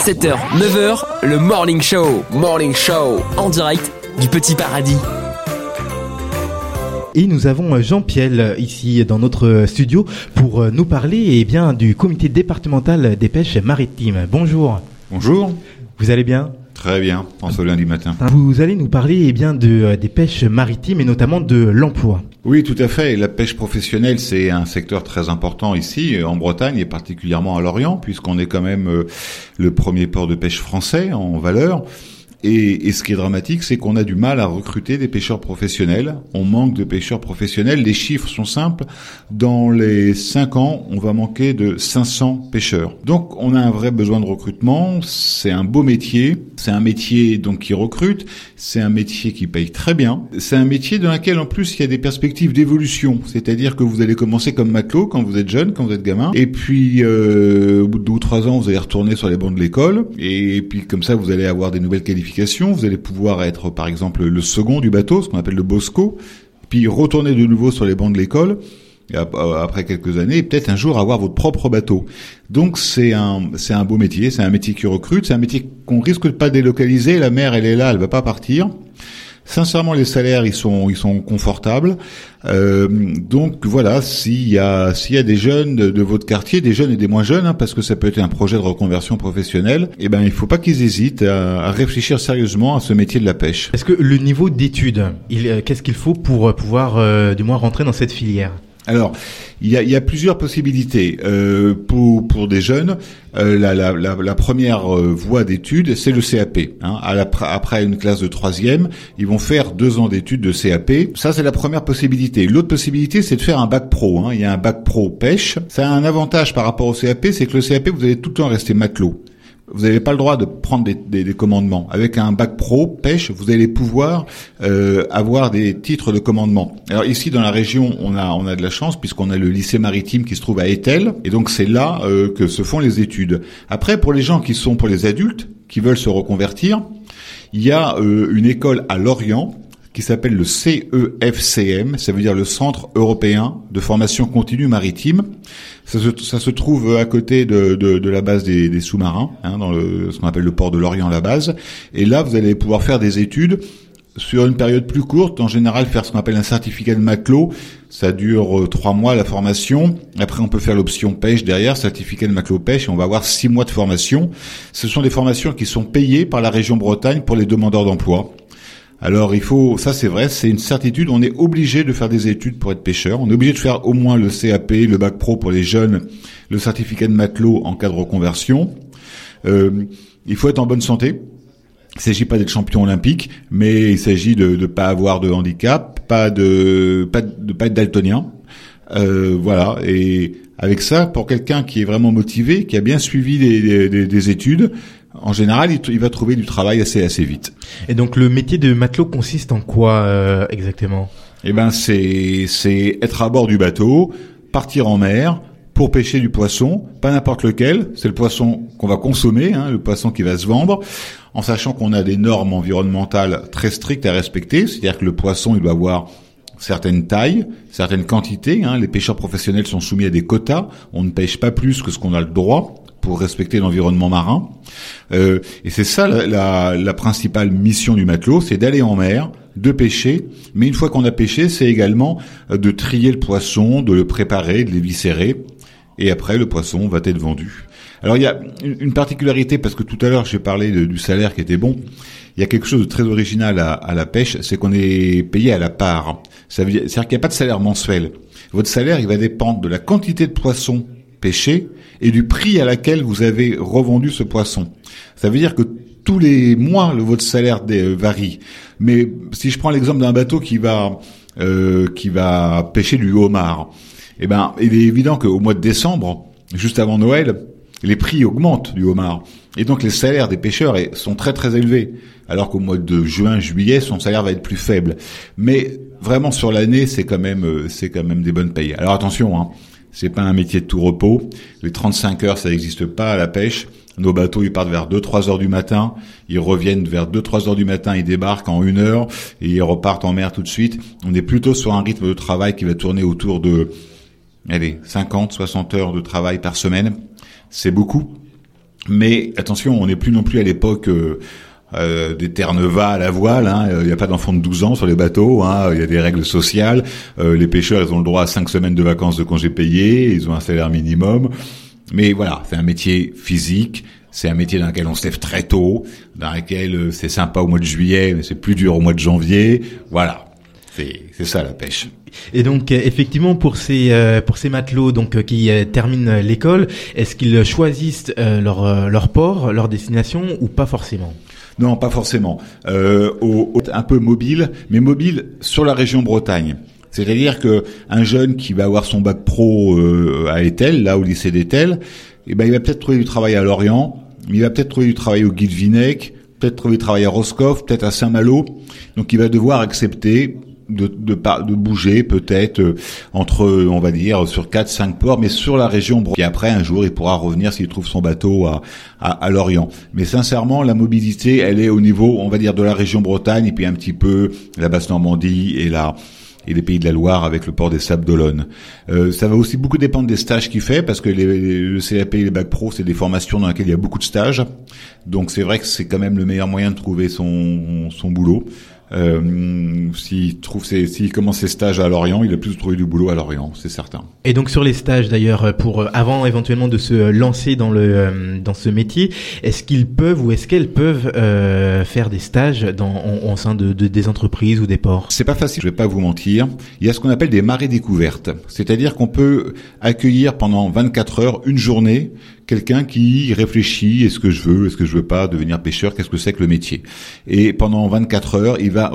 7h, 9h, le Morning Show. Morning Show. En direct du Petit Paradis. Et nous avons Jean Piel ici dans notre studio pour nous parler eh bien du comité départemental des pêches maritimes. Bonjour. Bonjour. Vous allez bien? Très bien, en ce lundi matin. Vous allez nous parler eh bien de des pêches maritimes et notamment de l'emploi. Oui, tout à fait. La pêche professionnelle, c'est un secteur très important ici, en Bretagne et particulièrement à Lorient, puisqu'on est quand même euh, le premier port de pêche français en valeur. Et, et, ce qui est dramatique, c'est qu'on a du mal à recruter des pêcheurs professionnels. On manque de pêcheurs professionnels. Les chiffres sont simples. Dans les 5 ans, on va manquer de 500 pêcheurs. Donc, on a un vrai besoin de recrutement. C'est un beau métier. C'est un métier donc qui recrute. C'est un métier qui paye très bien. C'est un métier dans lequel, en plus, il y a des perspectives d'évolution. C'est-à-dire que vous allez commencer comme matelot quand vous êtes jeune, quand vous êtes gamin. Et puis, euh, au bout de deux ou trois ans, vous allez retourner sur les bancs de l'école. Et puis, comme ça, vous allez avoir des nouvelles qualifications vous allez pouvoir être par exemple le second du bateau, ce qu'on appelle le bosco, puis retourner de nouveau sur les bancs de l'école après quelques années, et peut-être un jour avoir votre propre bateau. Donc c'est un c'est un beau métier, c'est un métier qui recrute, c'est un métier qu'on risque de pas délocaliser. La mer, elle est là, elle va pas partir. Sincèrement, les salaires ils sont ils sont confortables. Euh, donc voilà, s'il y a s'il y a des jeunes de, votre quartier, des jeunes et des moins jeunes, hein, parce que ça peut être un projet de reconversion professionnelle, eh ben il faut pas qu'ils hésitent à, réfléchir sérieusement à ce métier de la pêche. Est-ce que le niveau d'études, euh, qu'est-ce qu'il faut pour euh, pouvoir euh, du moins rentrer dans cette filière? Alors, il y a, plusieurs possibilités euh, pour pour des jeunes. Euh, la, première euh, voie d'études, c'est le CAP. Hein. Après une classe de troisième, ils vont faire deux ans d'études de CAP. Ça, c'est la première possibilité. L'autre possibilité, c'est de faire un bac pro. Hein. Il y a un bac pro pêche. Ça a un avantage par rapport au CAP, c'est que le CAP, vous allez tout le temps rester matelot vous n'avez pas le droit de prendre des, des, des, commandements. Avec un bac pro pêche, vous allez pouvoir euh, avoir des titres de commandement. Alors ici dans la région, on a on a de la chance puisqu'on a le lycée maritime qui se trouve à Etel, et donc c'est là euh, que se font les études. Après, pour les gens qui sont pour les adultes qui veulent se reconvertir, il y a euh, une école à Lorient qui s'appelle le CEFCM, ça veut dire le Centre européen de formation continue maritime. Ça se, ça se trouve à côté de, de, de la base des, des sous-marins, hein, dans le, ce qu'on appelle le port de Lorient, la base. Et là, vous allez pouvoir faire des études sur une période plus courte, en général faire ce qu'on appelle un certificat de matelot. Ça dure euh, trois mois la formation. Après, on peut faire l'option pêche derrière, certificat de matelot pêche, et on va avoir six mois de formation. Ce sont des formations qui sont payées par la région Bretagne pour les demandeurs d'emploi. Alors il faut, ça c'est vrai, c'est une certitude. On est obligé de faire des études pour être pêcheur. On est obligé de faire au moins le CAP, le bac pro pour les jeunes, le certificat de matelot en cas de reconversion. Euh, il faut être en bonne santé. Il s'agit pas d'être champion olympique, mais il s'agit de ne pas avoir de handicap, pas de pas de, pas être daltonien. Euh, voilà. Et avec ça, pour quelqu'un qui est vraiment motivé, qui a bien suivi des études, en général, il, va trouver du travail assez assez vite. Et donc le métier de matelot consiste en quoi euh, exactement? Eh ben c'est c'est être à bord du bateau, partir en mer pour pêcher du poisson, pas n'importe lequel, c'est le poisson qu'on va consommer, hein, le poisson qui va se vendre, en sachant qu'on a des normes environnementales très strictes à respecter, c'est-à-dire que le poisson il doit avoir certaines tailles, certaines quantités. Hein. Les pêcheurs professionnels sont soumis à des quotas. On ne pêche pas plus que ce qu'on a le droit pour respecter l'environnement marin. Euh, et c'est ça la, la, principale mission du matelot, c'est d'aller en mer, de pêcher, mais une fois qu'on a pêché, c'est également euh, de trier le poisson, de le préparer, de l'éviscérer, et après le poisson va être vendu. Alors il y a une particularité, parce que tout à l'heure j'ai parlé du salaire qui était bon, il y a quelque chose de très original à, à la pêche, c'est qu'on est payé à la part. C'est-à-dire qu'il n'y a pas de salaire mensuel. Votre salaire, il va dépendre de la quantité de poisson pêché et du prix à laquelle vous avez revendu ce poisson. Ça veut dire que tous les mois, le, votre salaire euh, varie. Mais si je prends l'exemple d'un bateau qui va euh, qui va pêcher du homard, eh ben, il est évident qu'au mois de décembre, juste avant Noël, les prix augmentent du homard. Et donc les salaires des pêcheurs sont très très élevés. Alors qu'au mois de juin, juillet, son salaire va être plus faible. Mais vraiment sur l'année, c'est quand même euh, c'est quand même des bonnes payes. Alors attention, hein, c'est pas un métier de tout repos. Les 35 heures, ça n'existe pas à la pêche. Nos bateaux, ils partent vers 2-3 heures du matin, ils reviennent vers 2-3 heures du matin, ils débarquent en une heure et ils repartent en mer tout de suite. On est plutôt sur un rythme de travail qui va tourner autour de allez, 50, 60 heures de travail par semaine. C'est beaucoup. Mais attention, on n'est plus non plus à l'époque euh, des Terre-Neuva à la voile. Hein. Il n'y a pas d'enfants de 12 ans sur les bateaux. Hein. Il y a des règles sociales. Euh, les pêcheurs, ils ont le droit à 5 semaines de vacances de congés payés. Ils ont un salaire minimum. Mais voilà, c'est un métier physique. C'est un métier dans lequel on se lève très tôt, dans lequel euh, c'est sympa au mois de juillet, mais c'est plus dur au mois de janvier. Voilà, c'est ça la pêche. Et donc effectivement pour ces pour ces matelots donc qui terminent l'école, est-ce qu'ils choisissent leur leur port, leur destination ou pas forcément? Non, pas forcément. Euh, un peu mobile, mais mobile sur la région Bretagne. C'est-à-dire que un jeune qui va avoir son bac pro euh, à Etel, là au lycée d'Etel, eh ben il va peut-être trouver du travail à Lorient, il va peut-être trouver du travail au Guide Vinec, peut-être trouver du travail à Roscoff, peut-être à Saint-Malo. Donc il va devoir accepter de, de, de bouger peut-être euh, entre, on va dire, sur 4-5 ports, mais sur la région. Et après, un jour, il pourra revenir s'il trouve son bateau à, à, à Lorient. Mais sincèrement, la mobilité, elle est au niveau, on va dire, de la région Bretagne et puis un petit peu la Basse-Normandie et la et les pays de la Loire avec le port des Sables d'Olonne. Euh, ça va aussi beaucoup dépendre des stages qu'il fait parce que les, le CAP et les bac pro, c'est des formations dans lesquelles il y a beaucoup de stages. Donc c'est vrai que c'est quand même le meilleur moyen de trouver son, son boulot. Euh, s'il trouve ses, s'il commence ses stages à Lorient, il a plus trouvé du boulot à Lorient, c'est certain. Et donc sur les stages d'ailleurs, pour euh, avant éventuellement de se lancer dans le euh, dans ce métier, est-ce qu'ils peuvent ou est-ce qu'elles peuvent euh, faire des stages dans au sein de, de, des entreprises ou des ports? C'est pas facile, je vais pas vous mentir. Il y a ce qu'on appelle des marées découvertes, c'est-à-dire qu'on peut accueillir pendant 24 heures une journée quelqu'un qui réfléchit est-ce que je veux, est-ce que je veux pas devenir pêcheur, qu'est-ce que c'est que le métier? Et pendant 24 heures, il va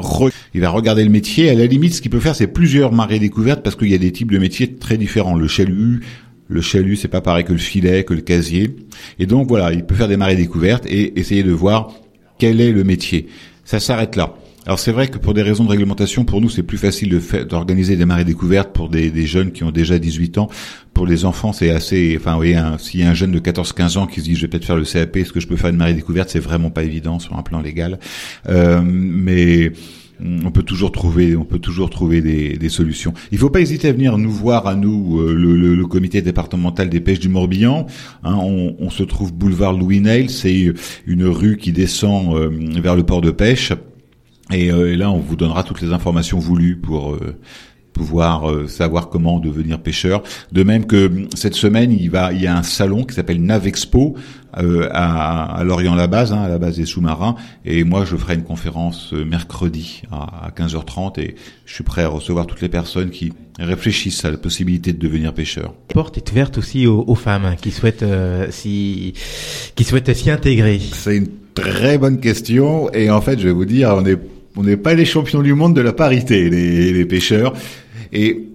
il va regarder le métier. À la limite, ce qu'il peut faire, c'est plusieurs marées découvertes parce qu'il y a des types de métiers très différents. Le chalut, le chalut, c'est pas pareil que le filet, que le casier. Et donc voilà, il peut faire des marées découvertes et essayer de voir quel est le métier. Ça s'arrête là. Alors c'est vrai que pour des raisons de réglementation, pour nous c'est plus facile de d'organiser des marées découvertes pour des, des, jeunes qui ont déjà 18 ans. Pour les enfants c'est assez, enfin oui, s'il y a un jeune de 14-15 ans qui se dit je vais peut-être faire le CAP, est-ce que je peux faire une marée découverte, c'est vraiment pas évident sur un plan légal. Euh, mais on peut toujours trouver, on peut toujours trouver des, des, solutions. Il faut pas hésiter à venir nous voir à nous, euh, le, le, le, comité départemental des pêches du Morbihan. Hein, on, on, se trouve boulevard Louis Neil, c'est une rue qui descend euh, vers le port de pêche. Euh, et, là, on vous donnera toutes les informations voulues pour euh, pouvoir euh, savoir comment devenir pêcheur. De même que cette semaine, il va, il y a un salon qui s'appelle Navexpo euh, à, à Lorient-la-Base, hein, à la base des sous-marins. Et moi, je ferai une conférence mercredi à, 15h30 et je suis prêt à recevoir toutes les personnes qui réfléchissent à la possibilité de devenir pêcheur. La porte est ouverte aussi aux, aux femmes qui souhaitent s'y qui souhaitent s'y intégrer. C'est une très bonne question et en fait, je vais vous dire, on est on n'est pas les champions du monde de la parité, les, les pêcheurs. Et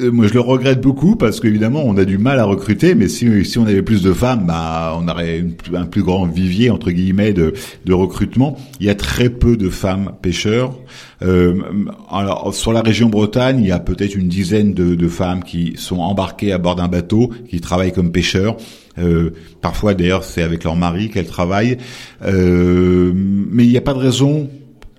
moi, je le regrette beaucoup parce qu'évidemment, on a du mal à recruter, mais si, on avait plus de femmes, bah, on aurait un plus grand vivier entre guillemets de, recrutement. Il y a très peu de femmes pêcheurs. Euh, alors, sur la région Bretagne, il y a peut-être une dizaine de, de, femmes qui sont embarquées à bord d'un bateau, qui travaillent comme pêcheurs. Euh, parfois, d'ailleurs, c'est avec leur mari qu'elles travaillent. Euh, mais il n'y a pas de raison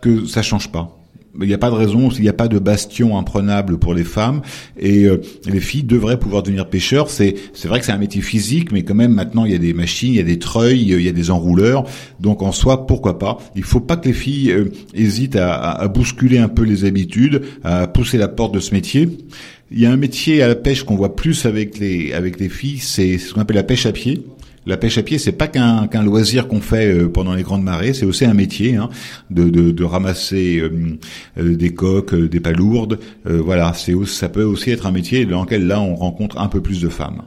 que ça change pas. Il n'y a pas de raison, il n'y a pas de bastion imprenable pour les femmes et euh, les filles devraient pouvoir devenir pêcheurs. C'est c'est vrai que c'est un métier physique, mais quand même maintenant il y a des machines, il y a des treuils, il y a des enrouleurs. Donc en soi, pourquoi pas? Il faut pas que les filles euh, hésitent à, à, bousculer un peu les habitudes, à pousser la porte de ce métier. Il y a un métier à la pêche qu'on voit plus avec les avec les filles, c'est ce qu'on appelle la pêche à pied. La pêche à pied, c'est pas qu'un loisir qu'on fait euh, pendant les grandes marées, c'est aussi un métier hein, de, de, de, ramasser euh, euh, des coques, des palourdes. voilà, c'est ça peut aussi être un métier dans lequel là on rencontre un peu plus de femmes.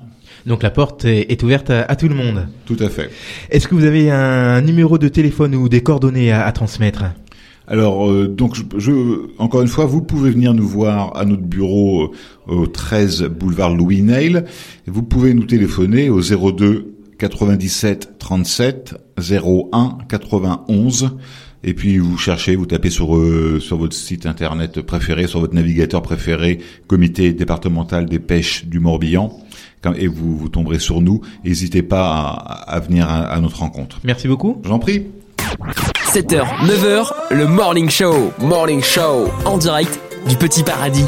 Donc la porte est, ouverte à, tout le monde. Tout à fait. Est-ce que vous avez un numéro de téléphone ou des coordonnées à, transmettre? Alors, donc, je, encore une fois, vous pouvez venir nous voir à notre bureau au 13 boulevard Louis Neil. Vous pouvez nous téléphoner au 02 97 37 01 91 et puis vous cherchez, vous tapez sur euh, sur votre site internet préféré, sur votre navigateur préféré, Comité départemental des pêches du Morbihan, et vous vous tomberez sur nous. N'hésitez pas à, venir à, notre rencontre. Merci beaucoup. J'en prie. 7h, 9h, le Morning Show, Morning Show, en direct du Petit Paradis.